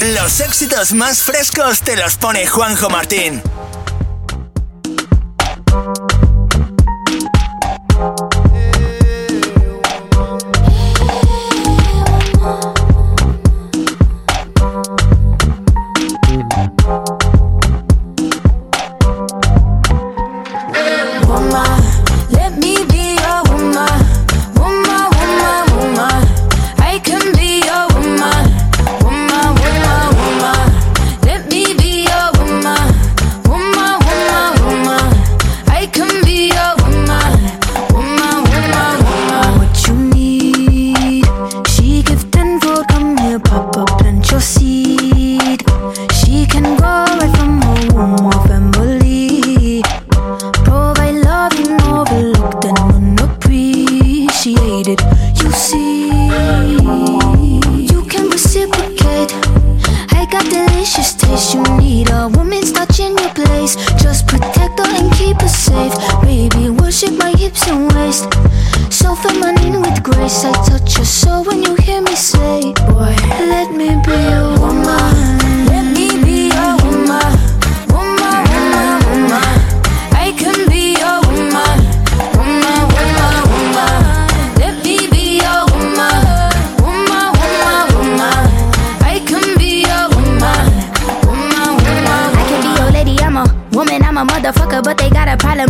Los éxitos más frescos te los pone Juanjo Martín. got a problem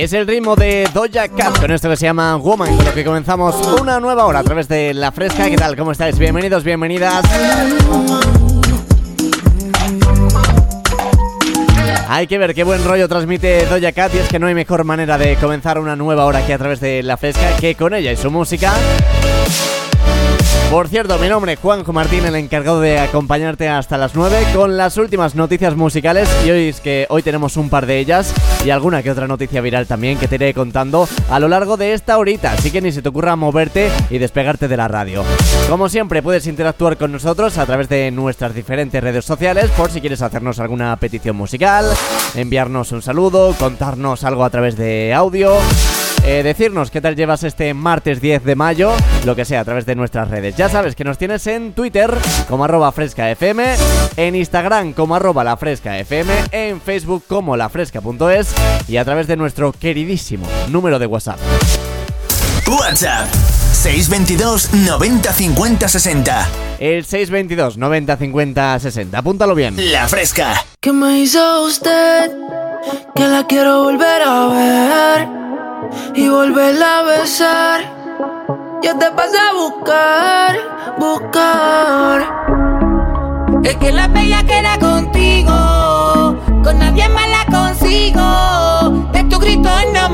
Es el ritmo de Doja Cat con esto que se llama Woman, con lo que comenzamos una nueva hora a través de La Fresca. ¿Qué tal? ¿Cómo estáis? Bienvenidos, bienvenidas. Hay que ver qué buen rollo transmite Doja Cat y es que no hay mejor manera de comenzar una nueva hora aquí a través de La Fresca que con ella y su música. Por cierto, mi nombre es Juanjo Martín, el encargado de acompañarte hasta las 9 con las últimas noticias musicales y hoy es que hoy tenemos un par de ellas y alguna que otra noticia viral también que te iré contando a lo largo de esta horita, así que ni se te ocurra moverte y despegarte de la radio. Como siempre, puedes interactuar con nosotros a través de nuestras diferentes redes sociales por si quieres hacernos alguna petición musical, enviarnos un saludo, contarnos algo a través de audio eh, decirnos qué tal llevas este martes 10 de mayo, lo que sea, a través de nuestras redes. Ya sabes que nos tienes en Twitter como arroba frescafm, en Instagram como arroba lafrescafm, en Facebook como lafresca.es y a través de nuestro queridísimo número de WhatsApp. WhatsApp 622 90 50 60 El 622 90 50 60 Apúntalo bien La Fresca ¿Qué me hizo usted? Que la quiero volver a ver y volverla a besar. Yo te pasé a buscar, buscar. Es que la bella queda contigo, con nadie más la consigo. De tu grito no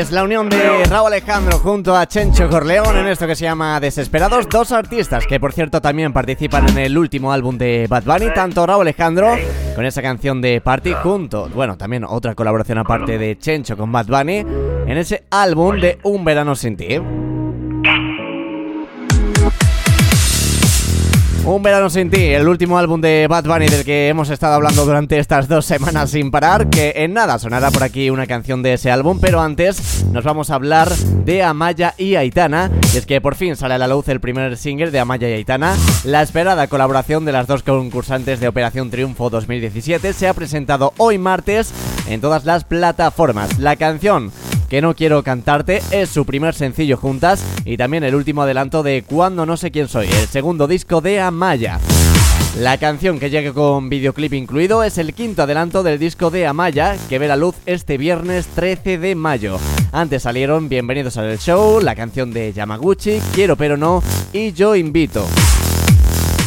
Es la unión de Raúl Alejandro junto a Chencho Corleón en esto que se llama Desesperados, dos artistas que por cierto también participan en el último álbum de Bad Bunny, tanto Raúl Alejandro con esa canción de Party junto, bueno, también otra colaboración aparte de Chencho con Bad Bunny en ese álbum de Un Verano Sin Ti. Un verano sin ti, el último álbum de Bad Bunny del que hemos estado hablando durante estas dos semanas sin parar, que en nada sonará por aquí una canción de ese álbum, pero antes nos vamos a hablar de Amaya y Aitana, y es que por fin sale a la luz el primer single de Amaya y Aitana, la esperada colaboración de las dos concursantes de Operación Triunfo 2017 se ha presentado hoy martes en todas las plataformas. La canción que no quiero cantarte es su primer sencillo juntas y también el último adelanto de Cuando no sé quién soy, el segundo disco de Amaya. La canción que llega con videoclip incluido es el quinto adelanto del disco de Amaya que ve la luz este viernes 13 de mayo. Antes salieron Bienvenidos al Show, la canción de Yamaguchi, Quiero pero no y Yo invito.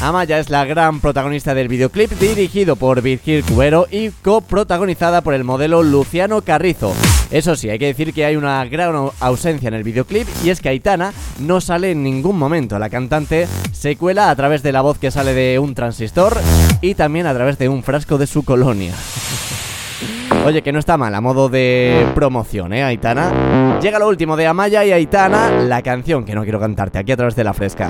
Amaya es la gran protagonista del videoclip dirigido por Virgil Cubero y coprotagonizada por el modelo Luciano Carrizo. Eso sí, hay que decir que hay una gran ausencia en el videoclip y es que Aitana no sale en ningún momento. La cantante se cuela a través de la voz que sale de un transistor y también a través de un frasco de su colonia. Oye, que no está mal a modo de promoción, ¿eh, Aitana? Llega lo último de Amaya y Aitana, la canción que no quiero cantarte aquí a través de la fresca.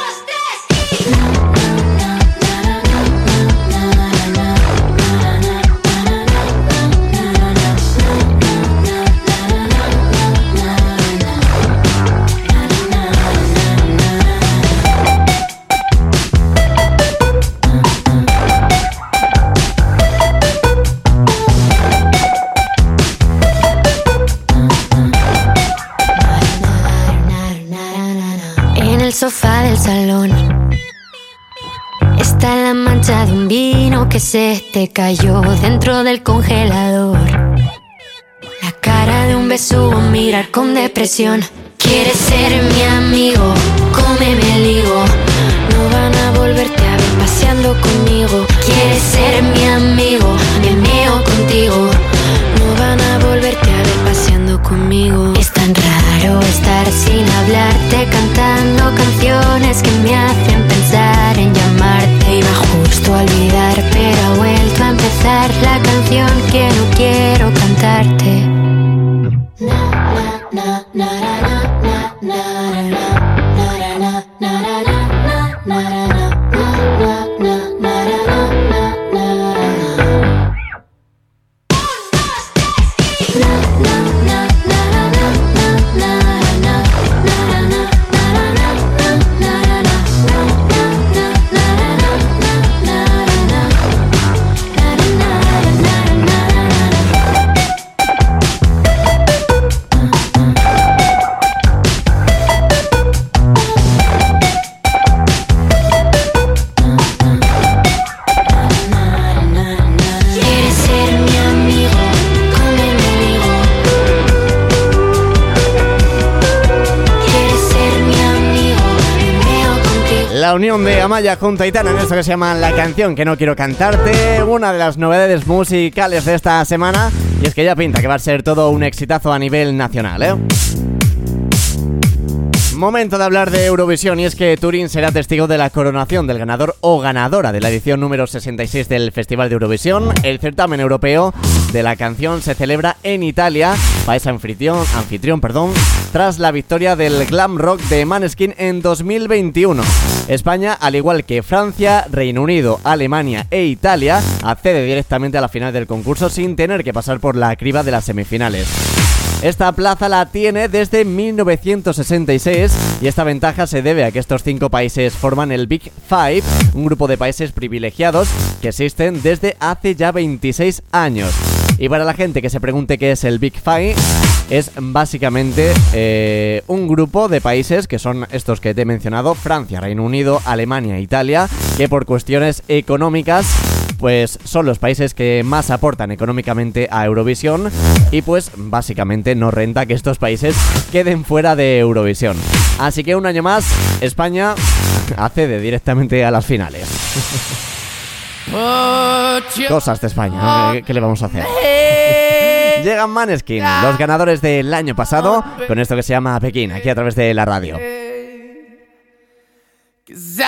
Sofá del salón está la mancha de un vino que se te cayó dentro del congelador. La cara de un besugo, mirar con depresión. Quieres ser mi amigo, cómeme el higo. No van a volverte a ver paseando conmigo. Quieres ser mi amigo, volverte a ver paseando conmigo. Es tan raro estar sin hablarte, cantando canciones que me hacen pensar en llamarte. Iba justo a olvidar, pero ha vuelto a empezar la canción que no quiero cantarte. Amaya junto a Aitana en esto que se llama La canción que no quiero cantarte, una de las novedades musicales de esta semana, y es que ya pinta que va a ser todo un exitazo a nivel nacional, ¿eh? Momento de hablar de Eurovisión y es que Turín será testigo de la coronación del ganador o ganadora de la edición número 66 del Festival de Eurovisión. El certamen europeo de la canción se celebra en Italia, país anfitrión, anfitrión perdón, tras la victoria del glam rock de Maneskin en 2021. España, al igual que Francia, Reino Unido, Alemania e Italia, accede directamente a la final del concurso sin tener que pasar por la criba de las semifinales. Esta plaza la tiene desde 1966 y esta ventaja se debe a que estos cinco países forman el Big Five, un grupo de países privilegiados que existen desde hace ya 26 años. Y para la gente que se pregunte qué es el Big Five, es básicamente eh, un grupo de países que son estos que te he mencionado, Francia, Reino Unido, Alemania, Italia, que por cuestiones económicas pues son los países que más aportan económicamente a Eurovisión y pues básicamente no renta que estos países queden fuera de Eurovisión. Así que un año más, España accede directamente a las finales. Cosas de España, ¿qué, qué le vamos a hacer? Llegan Maneskin, los ganadores del año pasado, con esto que se llama Pekín, aquí a través de la radio. Cause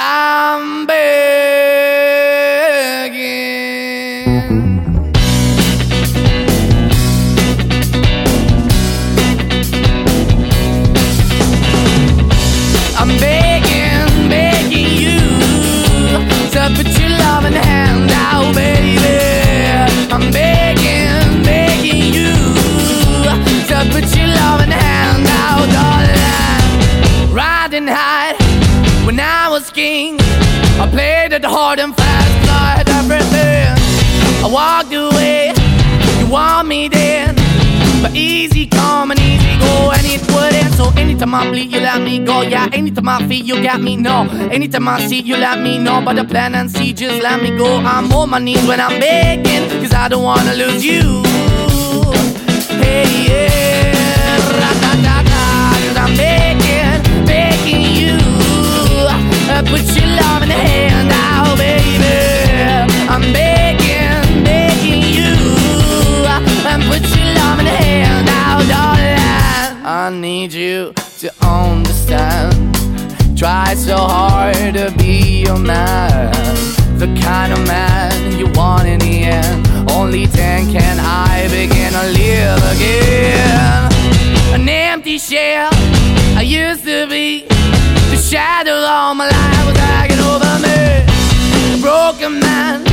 hard and fast, tried everything. I walked away, you want me then. But easy come and easy go, and it wouldn't. So anytime I bleed, you let me go. Yeah, anytime I feel, you got me, no. Anytime I see, you let me know. But the plan and see, just let me go. I'm on my knees when I'm begging, cause I don't wanna lose you. Hey, yeah, cause I'm begging, begging you. You. Uh, put your love in the hand. I need you to understand. Try so hard to be your man. The kind of man you want in the end. Only then can I begin to live again. An empty shell I used to be. The shadow all my life was hanging over me. A broken man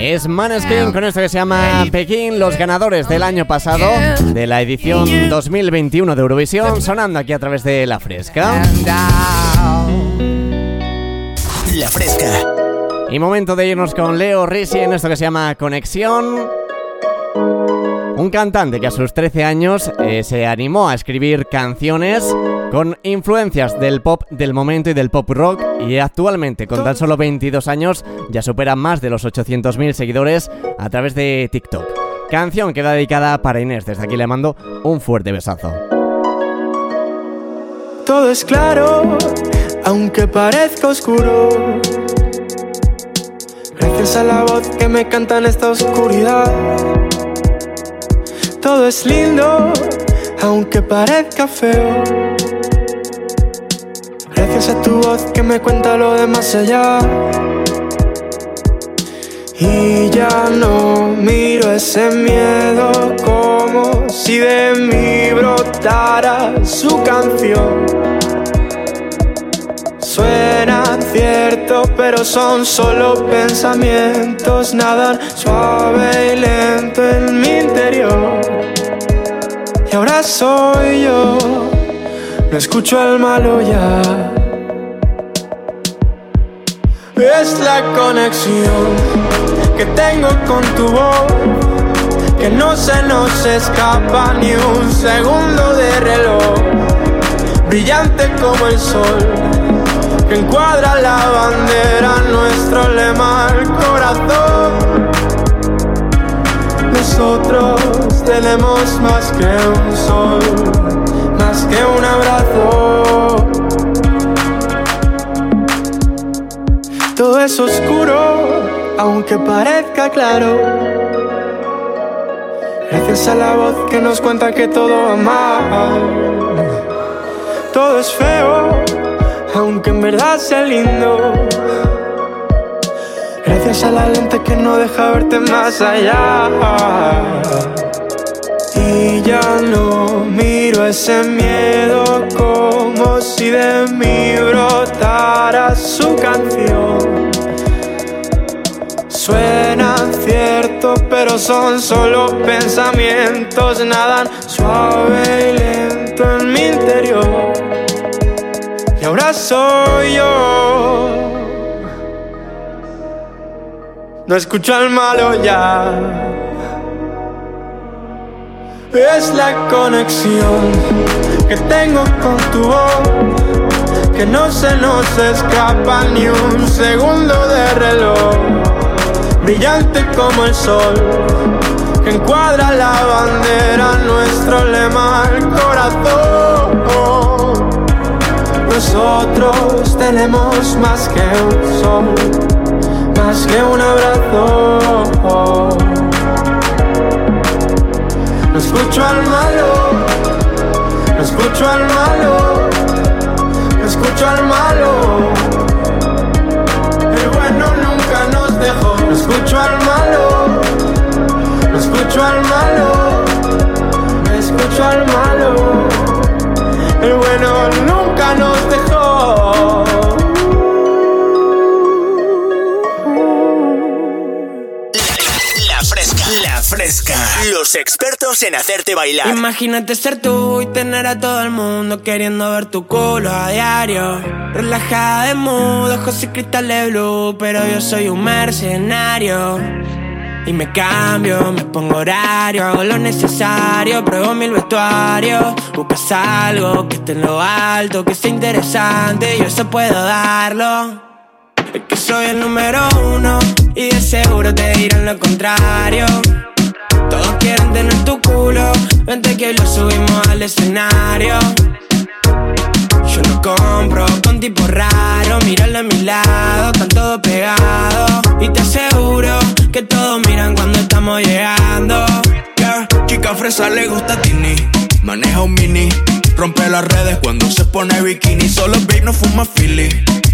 Es Maneskin con esto que se llama Pekín, los ganadores del año pasado de la edición 2021 de Eurovisión, sonando aquí a través de La Fresca. La Fresca. Y momento de irnos con Leo Risi en esto que se llama Conexión. Un cantante que a sus 13 años eh, se animó a escribir canciones con influencias del pop del momento y del pop rock y actualmente con tan solo 22 años ya supera más de los 800.000 seguidores a través de TikTok. Canción que va dedicada para Inés, desde aquí le mando un fuerte besazo. Todo es claro, aunque parezca oscuro. Gracias a la voz que me canta en esta oscuridad. Todo es lindo, aunque parezca feo. Gracias a tu voz que me cuenta lo de más allá. Y ya no miro ese miedo como si de mí brotara su canción. Suena cierto, pero son solo pensamientos, nadan suave y lento en mi interior. Y ahora soy yo, no escucho al malo ya. Es la conexión que tengo con tu voz, que no se nos escapa ni un segundo de reloj, brillante como el sol, que encuadra la bandera, nuestro lema al corazón. Nosotros tenemos más que un sol, más que un abrazo. Todo es oscuro, aunque parezca claro. Gracias a la voz que nos cuenta que todo va mal. Todo es feo, aunque en verdad sea lindo. Gracias a la lente que no deja verte más allá. Y ya no miro ese miedo como si de mí brotara su canción. Suenan cierto, pero son solo pensamientos, nadan suave y lento Soy yo. No escucho al malo ya. Es la conexión que tengo con tu voz, que no se nos escapa ni un segundo de reloj, brillante como el sol, que encuadra la bandera, nuestro lema al corazón. Nosotros tenemos más que un sol, más que un abrazo. No escucho al malo, no escucho al malo, no escucho al malo. El bueno nunca nos dejó. No escucho al malo, no escucho al malo, no escucho al malo. El bueno nunca nos dejó. La Fresca. La Fresca. Los expertos en hacerte bailar. Imagínate ser tú y tener a todo el mundo queriendo ver tu culo a diario. Relajada de mood, ojos y cristales blue, pero yo soy un mercenario. Y me cambio, me pongo horario, hago lo necesario, pruebo mil vestuarios. Buscas algo que esté en lo alto, que sea interesante, yo eso puedo darlo. Es que soy el número uno y de seguro te dirán lo contrario. Todos quieren tener tu culo, vente que lo subimos al escenario. Yo no compro con tipo raro, míralo a mi lado, están todos pegados. Y te aseguro que todos miran cuando estamos llegando. Yeah, chica fresa le gusta Tini, maneja un mini. Rompe las redes cuando se pone bikini. Solo babe no fuma Philly.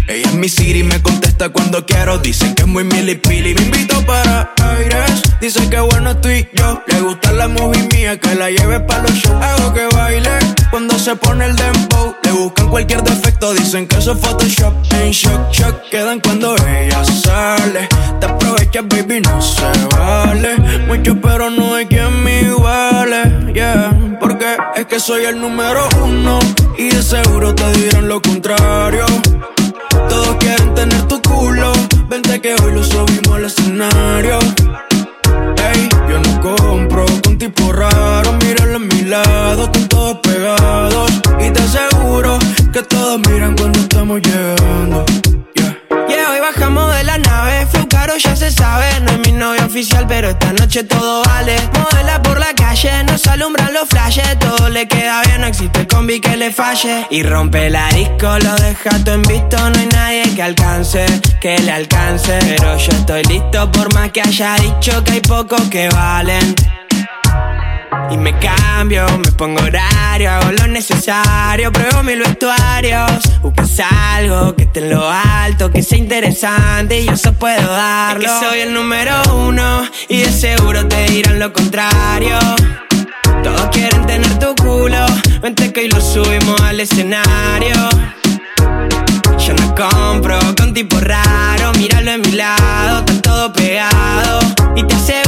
Ella es mi Siri, me contesta cuando quiero. Dicen que es muy milipili. Me invito para aires. Dicen que bueno estoy yo. Le gusta la movie mía, que la lleve para los shows. Hago que baile cuando se pone el dembow. Le buscan cualquier defecto, dicen que eso es Photoshop. En shock, shock, quedan cuando ella sale. Te aprovechas, baby, no se vale. Mucho, pero no hay quien me iguale. Yeah, porque que soy el número uno. Y de seguro te dirán lo contrario. Todos quieren tener tu culo. Vente que hoy lo subimos al escenario. Ey, yo no compro con tipo raro. Míralo a mi lado, están todos pegados. Y te aseguro que todos miran cuando estamos llegando. Yeah, hoy bajamos de la nave, caro, ya se sabe. No es mi novia oficial, pero esta noche todo vale. Modela por la calle, nos alumbran los flashes. Todo le queda bien, no existe combi que le falle. Y rompe la disco, lo deja todo en visto. No hay nadie que alcance, que le alcance. Pero yo estoy listo, por más que haya dicho que hay pocos que valen. Y me cambio, me pongo horario, hago lo necesario, pruebo mil vestuarios. Buscas algo que esté en lo alto, que sea interesante y yo eso puedo darlo. Es que soy el número uno y de seguro te dirán lo contrario. Todos quieren tener tu culo, vente que hoy lo subimos al escenario. Yo no compro con tipo raro, míralo en mi lado, están todo pegado y te aseguro.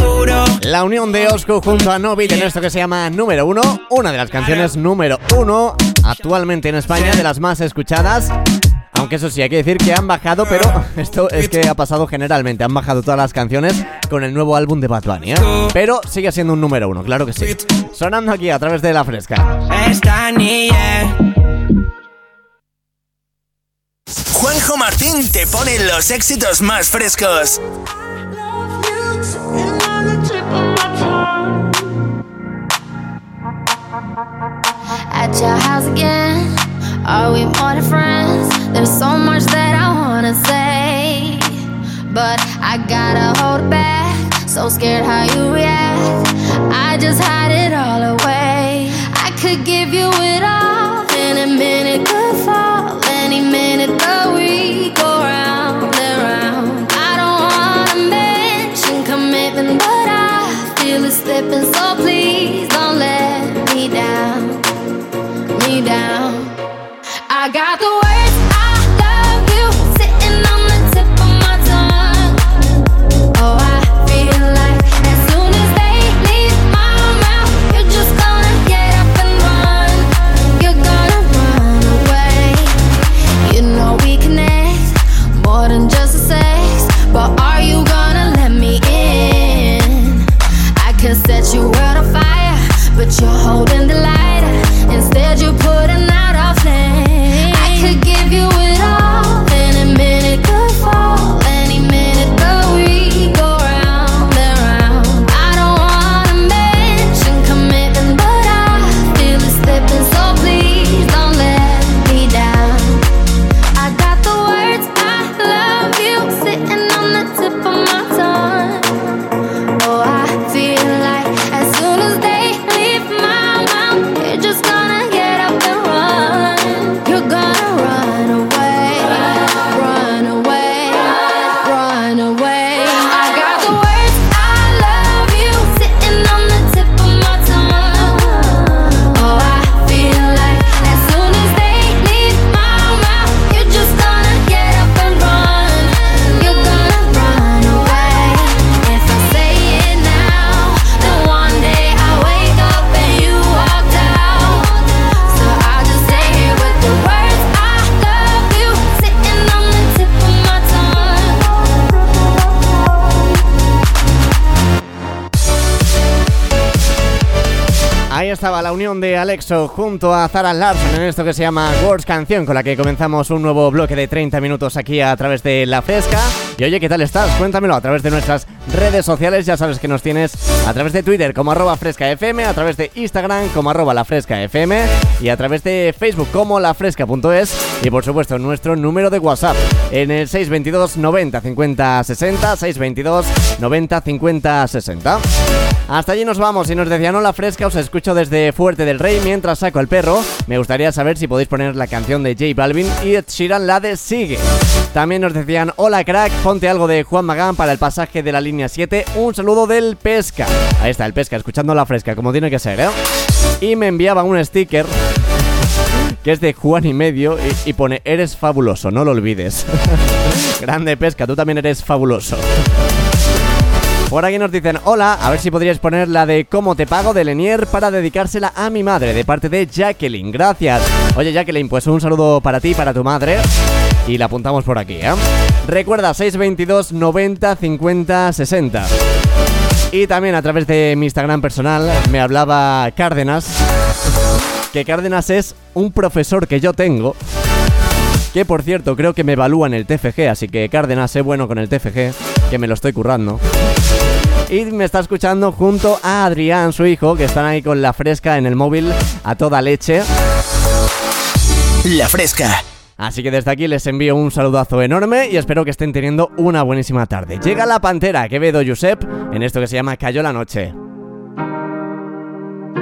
La unión de Osco junto a Novit en esto que se llama Número Uno, una de las canciones número uno actualmente en España, de las más escuchadas. Aunque eso sí, hay que decir que han bajado, pero esto es que ha pasado generalmente. Han bajado todas las canciones con el nuevo álbum de Bad Bunny, ¿eh? Pero sigue siendo un número uno, claro que sí. Sonando aquí a través de La Fresca. Esta niña. Juanjo Martín te pone los éxitos más frescos. At your house again, are we more than friends? There's so much that I wanna say, but I gotta hold back. So scared how you react. I just hide it all away. I could give you it all, down. Estaba la unión de Alexo junto a Zara Larson en esto que se llama Words Canción, con la que comenzamos un nuevo bloque de 30 minutos aquí a través de La Fresca. Y oye, ¿qué tal estás? Cuéntamelo a través de nuestras redes sociales. Ya sabes que nos tienes a través de Twitter como arroba frescafm, a través de Instagram como arroba la frescafm y a través de Facebook como lafresca.es y por supuesto nuestro número de WhatsApp en el 622 90 50 60, 622 90 50 60. Hasta allí nos vamos y nos decían hola fresca, os escucho desde Fuerte del Rey mientras saco el perro. Me gustaría saber si podéis poner la canción de J Balvin y Ed la de Sigue. También nos decían hola crack, ponte algo de Juan Magán para el pasaje de la línea 7. Un saludo del Pesca. Ahí está el Pesca, escuchando la fresca como tiene que ser, ¿eh? Y me enviaba un sticker que es de Juan y medio y, pone eres fabuloso, no lo olvides. Grande Pesca, tú también eres fabuloso. Por aquí nos dicen, hola, a ver si podríais poner la de cómo te pago de Lenier para dedicársela a mi madre, de parte de Jacqueline. Gracias. Oye, Jacqueline, pues un saludo para ti para tu madre. Y la apuntamos por aquí, ¿eh? Recuerda, 622 90 50 60. Y también a través de mi Instagram personal me hablaba Cárdenas. Que Cárdenas es un profesor que yo tengo. Que por cierto, creo que me evalúa en el TFG. Así que Cárdenas, sé bueno con el TFG. Que me lo estoy currando. Y me está escuchando junto a Adrián, su hijo, que están ahí con la fresca en el móvil a toda leche. La Fresca. Así que desde aquí les envío un saludazo enorme y espero que estén teniendo una buenísima tarde. Llega la pantera Quevedo Josep en esto que se llama Cayó la Noche.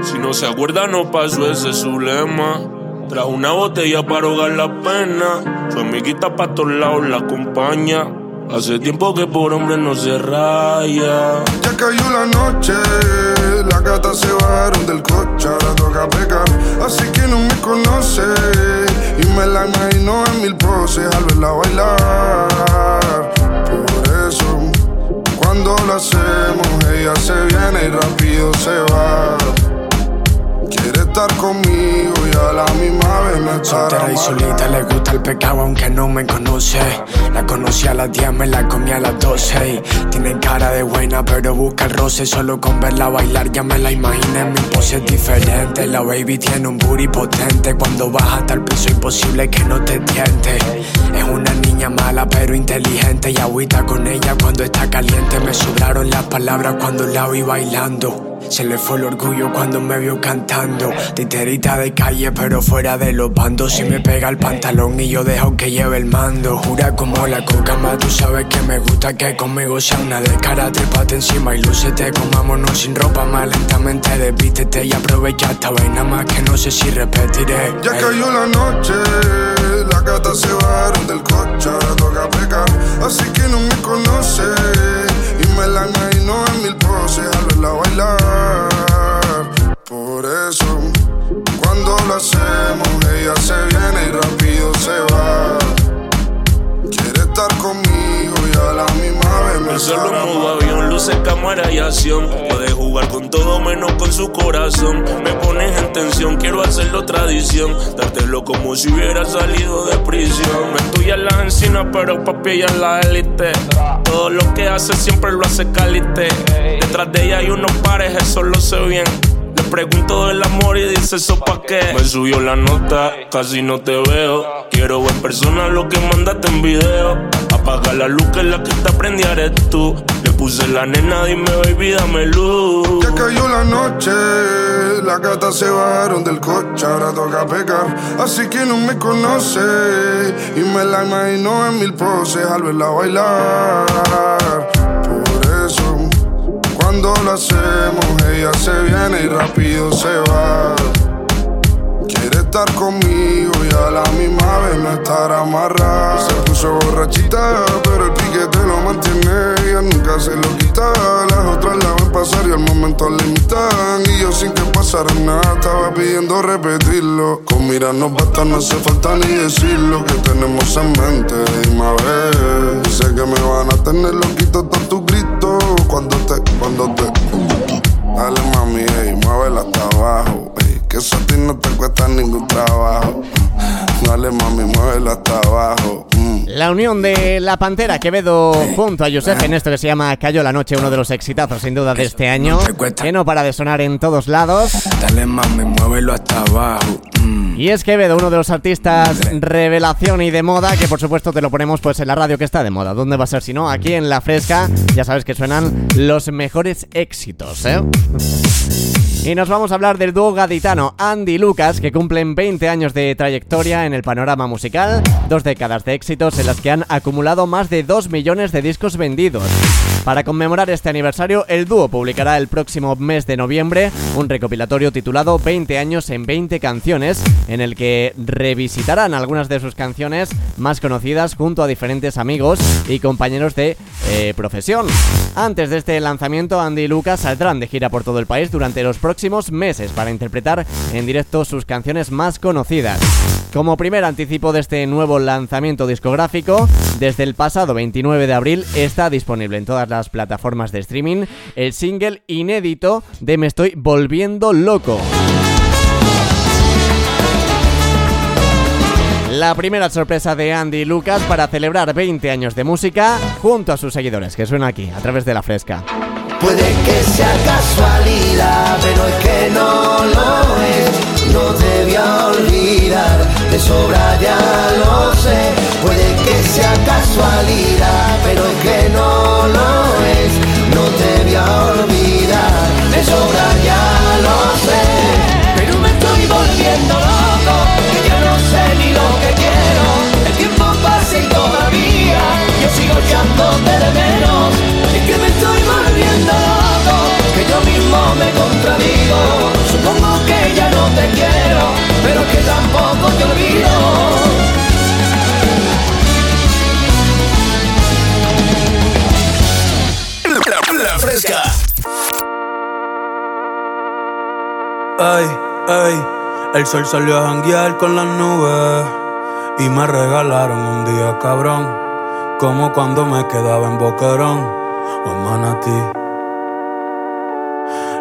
Si no se acuerda, no pasó ese es su lema. Trajo una botella para ahogar la pena. Su amiguita pa' todos lados la acompaña. Hace tiempo que por hombre no se raya. Ya cayó la noche, las gatas se bajaron del coche, ahora toca pecar. Así que no me conoce y me la imagino en mil poses al verla bailar. Por eso, cuando lo hacemos, ella se viene y rápido se va. Estar conmigo y a la misma vez me y solita le gusta el pecado aunque no me conoce. La conocí a las 10, me la comí a las 12 y Tiene cara de buena pero busca el roce. Solo con verla bailar ya me la imaginé. Mi pose es diferente, la baby tiene un booty potente. Cuando baja hasta el piso imposible que no te tiente. Es una niña mala pero inteligente. Y agüita con ella cuando está caliente. Me sobraron las palabras cuando la vi bailando se le fue el orgullo cuando me vio cantando. Titerita de calle, pero fuera de los bandos. Si me pega el pantalón y yo dejo que lleve el mando. Jura como la coca, más tú sabes que me gusta que conmigo sea una de cara. Encima y lúcete. Comámonos sin ropa, más lentamente desvístete y aprovecha esta vaina más que no sé si repetiré. Ya cayó la noche, las gatas se bajaron del coche, toca pecar. Así que no me conoce y me la imagino en mil poses al verla bailar. Por eso, cuando lo hacemos, ella se viene y rápido se va. El solo modo avión, luces, cámara y acción. Puede jugar con todo menos con su corazón. Me pones en tensión, quiero hacerlo tradición. Dártelo como si hubiera salido de prisión. Me estudia en la encina, pero papi ella es la élite. Todo lo que hace siempre lo hace calité. Detrás de ella hay unos pares, eso lo sé bien. Le pregunto del amor y dice eso pa' qué. Me subió la nota, casi no te veo. Quiero ver persona lo que mandaste en video. Apaga la luz que la que te prendí eres tú. Le puse la nena, dime baby, dame luz. Ya cayó la noche, las gatas se bajaron del coche, ahora toca pecar. Así que no me conoce y me la imagino en mil poses al verla bailar. Por eso, cuando lo hacemos, ella se viene y rápido se va. Estar conmigo y a la misma vez no estar amarrada. Se puso borrachita, pero el piquete lo mantiene. Ella nunca se lo quita. Las otras la ven pasar y al momento la imitan. Y yo sin que pasara nada estaba pidiendo repetirlo. Con mirarnos basta, no hace falta ni decirlo. Que tenemos en mente, dime a ver. Sé que me van a tener loquito todos tus gritos. Cuando te, cuando te. Dale mami, ey, muévela hasta abajo. Que eso a ti no te cuesta ningún trabajo. Dale mami, muévela hasta abajo. mm. La unión de La Pantera Quevedo junto a Josep en esto que se llama Cayó la Noche, uno de los exitazos sin duda de este año, que no para de sonar en todos lados. Dale mami, muévelo hasta abajo. mm. Y es Quevedo, uno de los artistas revelación y de moda, que por supuesto te lo ponemos pues en la radio que está de moda. ¿Dónde va a ser si no? Aquí en La Fresca, ya sabes que suenan los mejores éxitos, ¿eh? Y nos vamos a hablar del dúo gaditano Andy Lucas, que cumplen 20 años de trayectoria en el panorama musical, dos décadas de éxitos en las que han acumulado más de 2 millones de discos vendidos. Para conmemorar este aniversario, el dúo publicará el próximo mes de noviembre un recopilatorio titulado 20 años en 20 canciones, en el que revisitarán algunas de sus canciones más conocidas junto a diferentes amigos y compañeros de eh, profesión. Antes de este lanzamiento, Andy y Lucas saldrán de gira por todo el país durante los próximos meses para interpretar en directo sus canciones más conocidas. Como primer anticipo de este nuevo lanzamiento discográfico, desde el pasado 29 de abril está disponible en todas las plataformas de streaming el single inédito de Me estoy volviendo loco. La primera sorpresa de Andy y Lucas para celebrar 20 años de música junto a sus seguidores, que suena aquí, a través de la fresca. Puede que sea casualidad, pero es que no lo es. No te voy a olvidar, de sobra ya lo sé. Puede que sea casualidad, pero es que no lo es. No te voy a olvidar, de sobra ya lo sé. Pero me estoy volviendo loco, que ya no sé ni lo que quiero. El tiempo pasa y todavía yo sigo echándote de menos. Contradigo. Supongo que ya no te quiero, pero que tampoco te olvido. La, la fresca. Ay, ay, el sol salió a janguear con las nubes y me regalaron un día cabrón, como cuando me quedaba en Boquerón o en Manatí.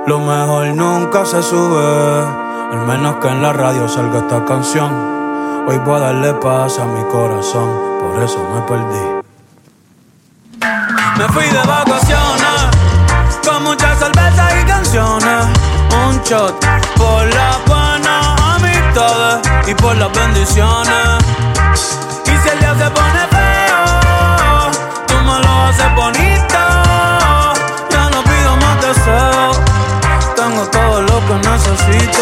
Lo mejor nunca se sube, al menos que en la radio salga esta canción. Hoy voy a darle paz a mi corazón, por eso me perdí. Me fui de vacaciones, con muchas cervezas y canciones. Un shot por las buenas amistades y por las bendiciones. Y si el día se pone feo, necesito.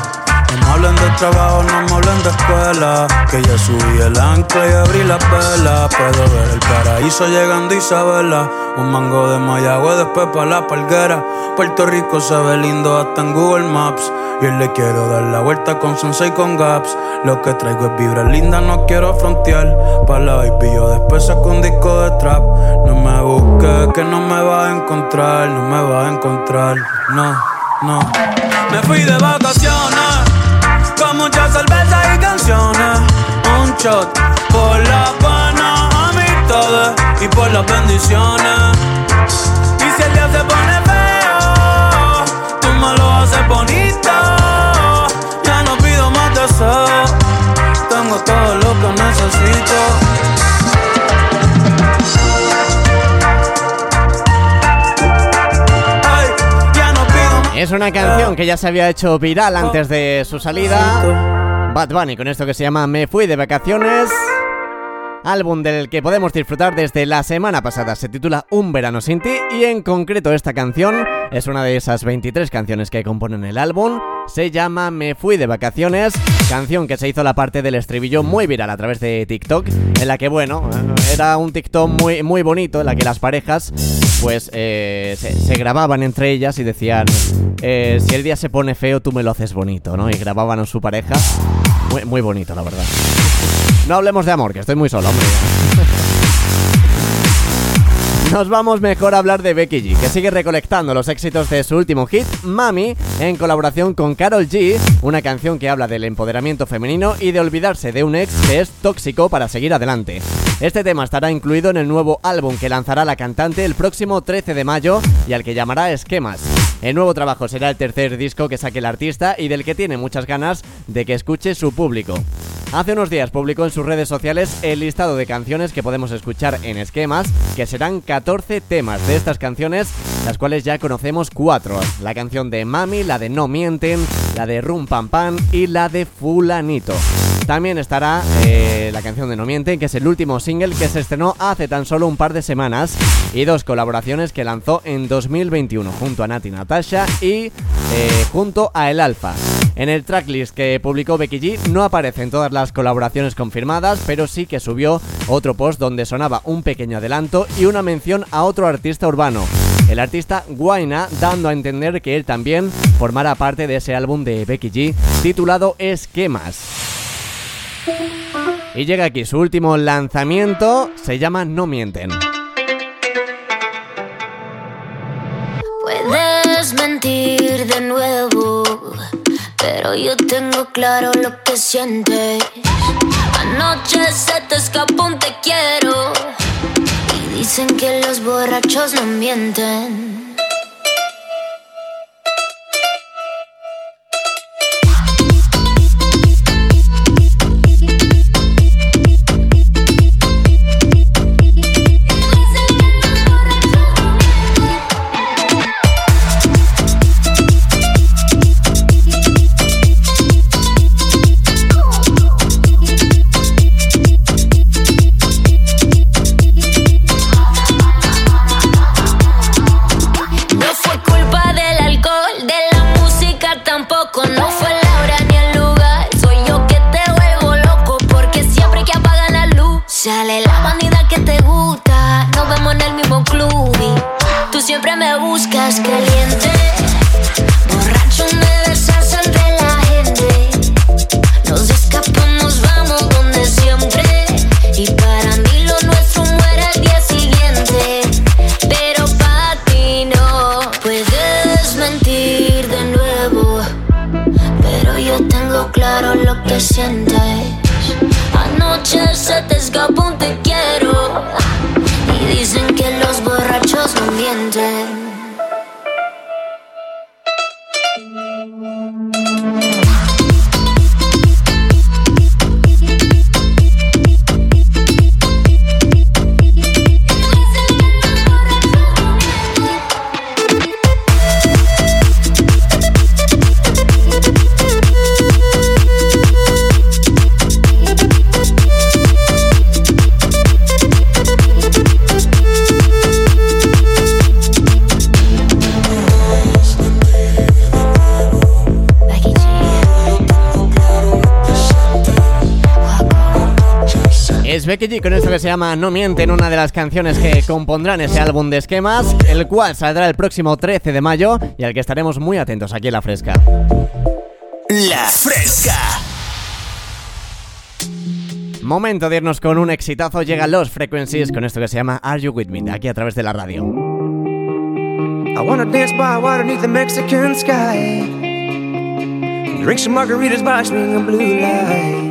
No me hablen de trabajo, no me hablen de escuela. Que ya subí el ancla y abrí la vela. Puedo ver el paraíso llegando Isabela. Un mango de Mayagüe, después pa' la palguera. Puerto Rico se ve lindo hasta en Google Maps. Y le quiero dar la vuelta con Sensei con Gaps. Lo que traigo es vibra linda, no quiero frontear. Pa' la baby, yo después saco un disco de trap. No me busques, que no me vas a encontrar. No me vas a encontrar, no, no. Me fui de vacaciones con muchas cervezas y canciones. Un shot por las buenas amistades y por las bendiciones. Y si el día se pone feo, tú me lo haces bonito. Ya no pido más deseos, tengo todo lo que necesito. Es una canción que ya se había hecho viral antes de su salida. Bad Bunny con esto que se llama Me fui de vacaciones. Álbum del que podemos disfrutar desde la semana pasada. Se titula Un verano sin ti y en concreto esta canción es una de esas 23 canciones que componen el álbum. Se llama Me fui de vacaciones, canción que se hizo la parte del estribillo muy viral a través de TikTok, en la que bueno, era un TikTok muy, muy bonito, en la que las parejas pues eh, se, grababan entre ellas y decían, eh, si el día se pone feo tú me lo haces bonito, ¿no? Y grababan a su pareja. Muy, muy bonito, la verdad. No hablemos de amor, que estoy muy solo, hombre. Nos vamos mejor a hablar de Becky G, que sigue recolectando los éxitos de su último hit, Mami, en colaboración con Carol G, una canción que habla del empoderamiento femenino y de olvidarse de un ex que es tóxico para seguir adelante. Este tema estará incluido en el nuevo álbum que lanzará la cantante el próximo 13 de mayo y al que llamará Esquemas. El nuevo trabajo será el tercer disco que saque el artista y del que tiene muchas ganas de que escuche su público. Hace unos días publicó en sus redes sociales el listado de canciones que podemos escuchar en esquemas, que serán 14 temas de estas canciones, las cuales ya conocemos cuatro. La canción de Mami, la de No Mienten, la de Rum Pam Pam y la de Fulanito. También estará eh, la canción de No Mienten, que es el último single que se estrenó hace tan solo un par de semanas, y dos colaboraciones que lanzó en 2021 junto a Nati Natasha y eh, junto a El Alfa. En el tracklist que publicó Becky G no aparecen todas las colaboraciones confirmadas, pero sí que subió otro post donde sonaba un pequeño adelanto y una mención a otro artista urbano, el artista Guaina, dando a entender que él también formará parte de ese álbum de Becky G titulado Esquemas. Y llega aquí su último lanzamiento, se llama No Mienten. Puedes mentir de nuevo pero yo tengo claro lo que sientes. Anoche se te escapó un te quiero. Y dicen que los borrachos no mienten. claro lo que sientes. Anoche se te escapó un te Becky G con esto que se llama No Mienten, una de las canciones que compondrán ese álbum de esquemas, el cual saldrá el próximo 13 de mayo y al que estaremos muy atentos aquí en La Fresca. La Fresca. Momento de irnos con un exitazo, llegan los Frequencies con esto que se llama Are You With Me, aquí a través de la radio. I wanna dance by water beneath the Mexican sky. Drink some margaritas by swinging blue lights.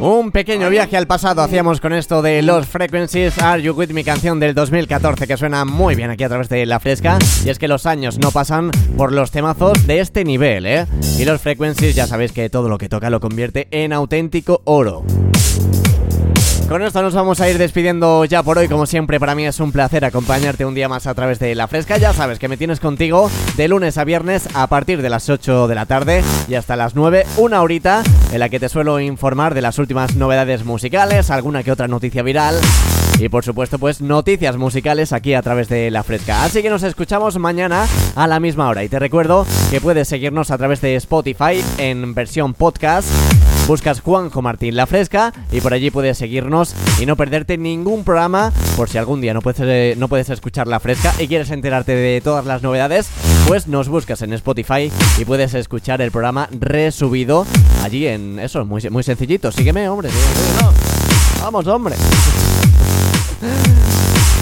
Un pequeño viaje al pasado hacíamos con esto de Los Frequencies Are You With Me, canción del 2014 que suena muy bien aquí a través de La Fresca. Y es que los años no pasan por los temazos de este nivel, ¿eh? Y Los Frequencies ya sabéis que todo lo que toca lo convierte en auténtico oro. Con esto nos vamos a ir despidiendo ya por hoy. Como siempre, para mí es un placer acompañarte un día más a través de La Fresca. Ya sabes que me tienes contigo de lunes a viernes a partir de las 8 de la tarde y hasta las 9, una horita en la que te suelo informar de las últimas novedades musicales, alguna que otra noticia viral y por supuesto pues noticias musicales aquí a través de La Fresca. Así que nos escuchamos mañana a la misma hora y te recuerdo que puedes seguirnos a través de Spotify en versión podcast. Buscas Juanjo Martín La Fresca y por allí puedes seguirnos y no perderte ningún programa por si algún día no puedes, eh, no puedes escuchar La Fresca y quieres enterarte de todas las novedades, pues nos buscas en Spotify y puedes escuchar el programa resubido allí en eso, muy, muy sencillito. Sígueme, hombre. Vamos, hombre.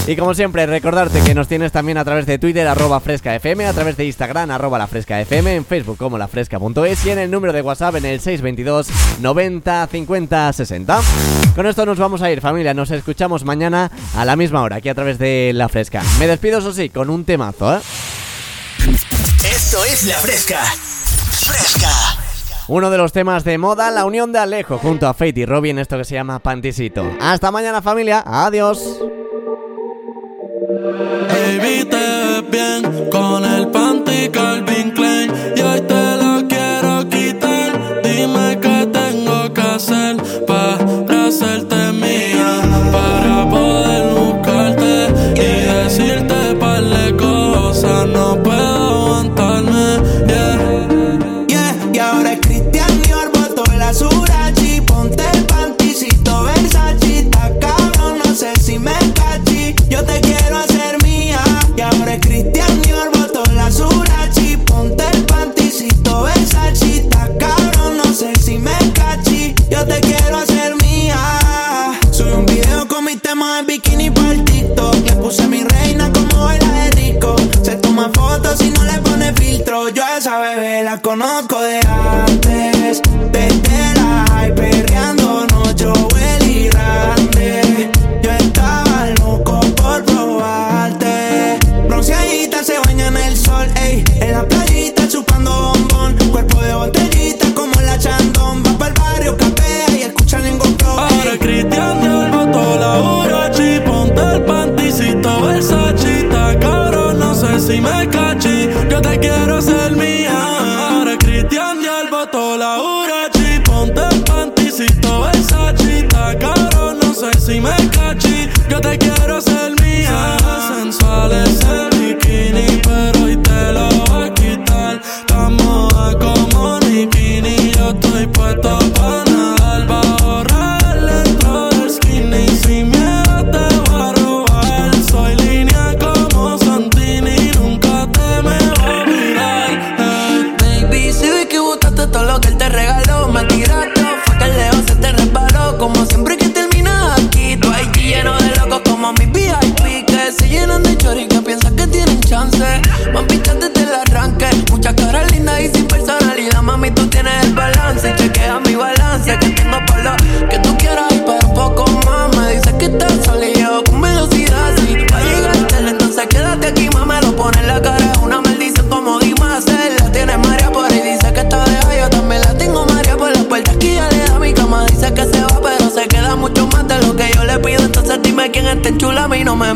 Y como siempre, recordarte que nos tienes también a través de Twitter, arroba frescafm, a través de Instagram, arroba la frescafm, en Facebook como lafresca.es y en el número de WhatsApp en el 622 90 50 60. Con esto nos vamos a ir, familia. Nos escuchamos mañana a la misma hora, aquí a través de La Fresca. Me despido, eso sí, con un temazo, ¿eh? Esto es La Fresca. Fresca. Uno de los temas de moda, la unión de Alejo junto a Fate y Robin, esto que se llama Pantisito. Hasta mañana, familia. Adiós. Baby, te ves bien con el panty Calvin Klein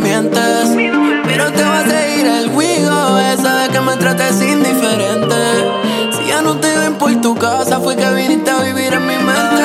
mientes. Pero te va a seguir el juego, esa de que me trates indiferente. Si ya no te ven por tu casa, fue que viniste a vivir en mi mente.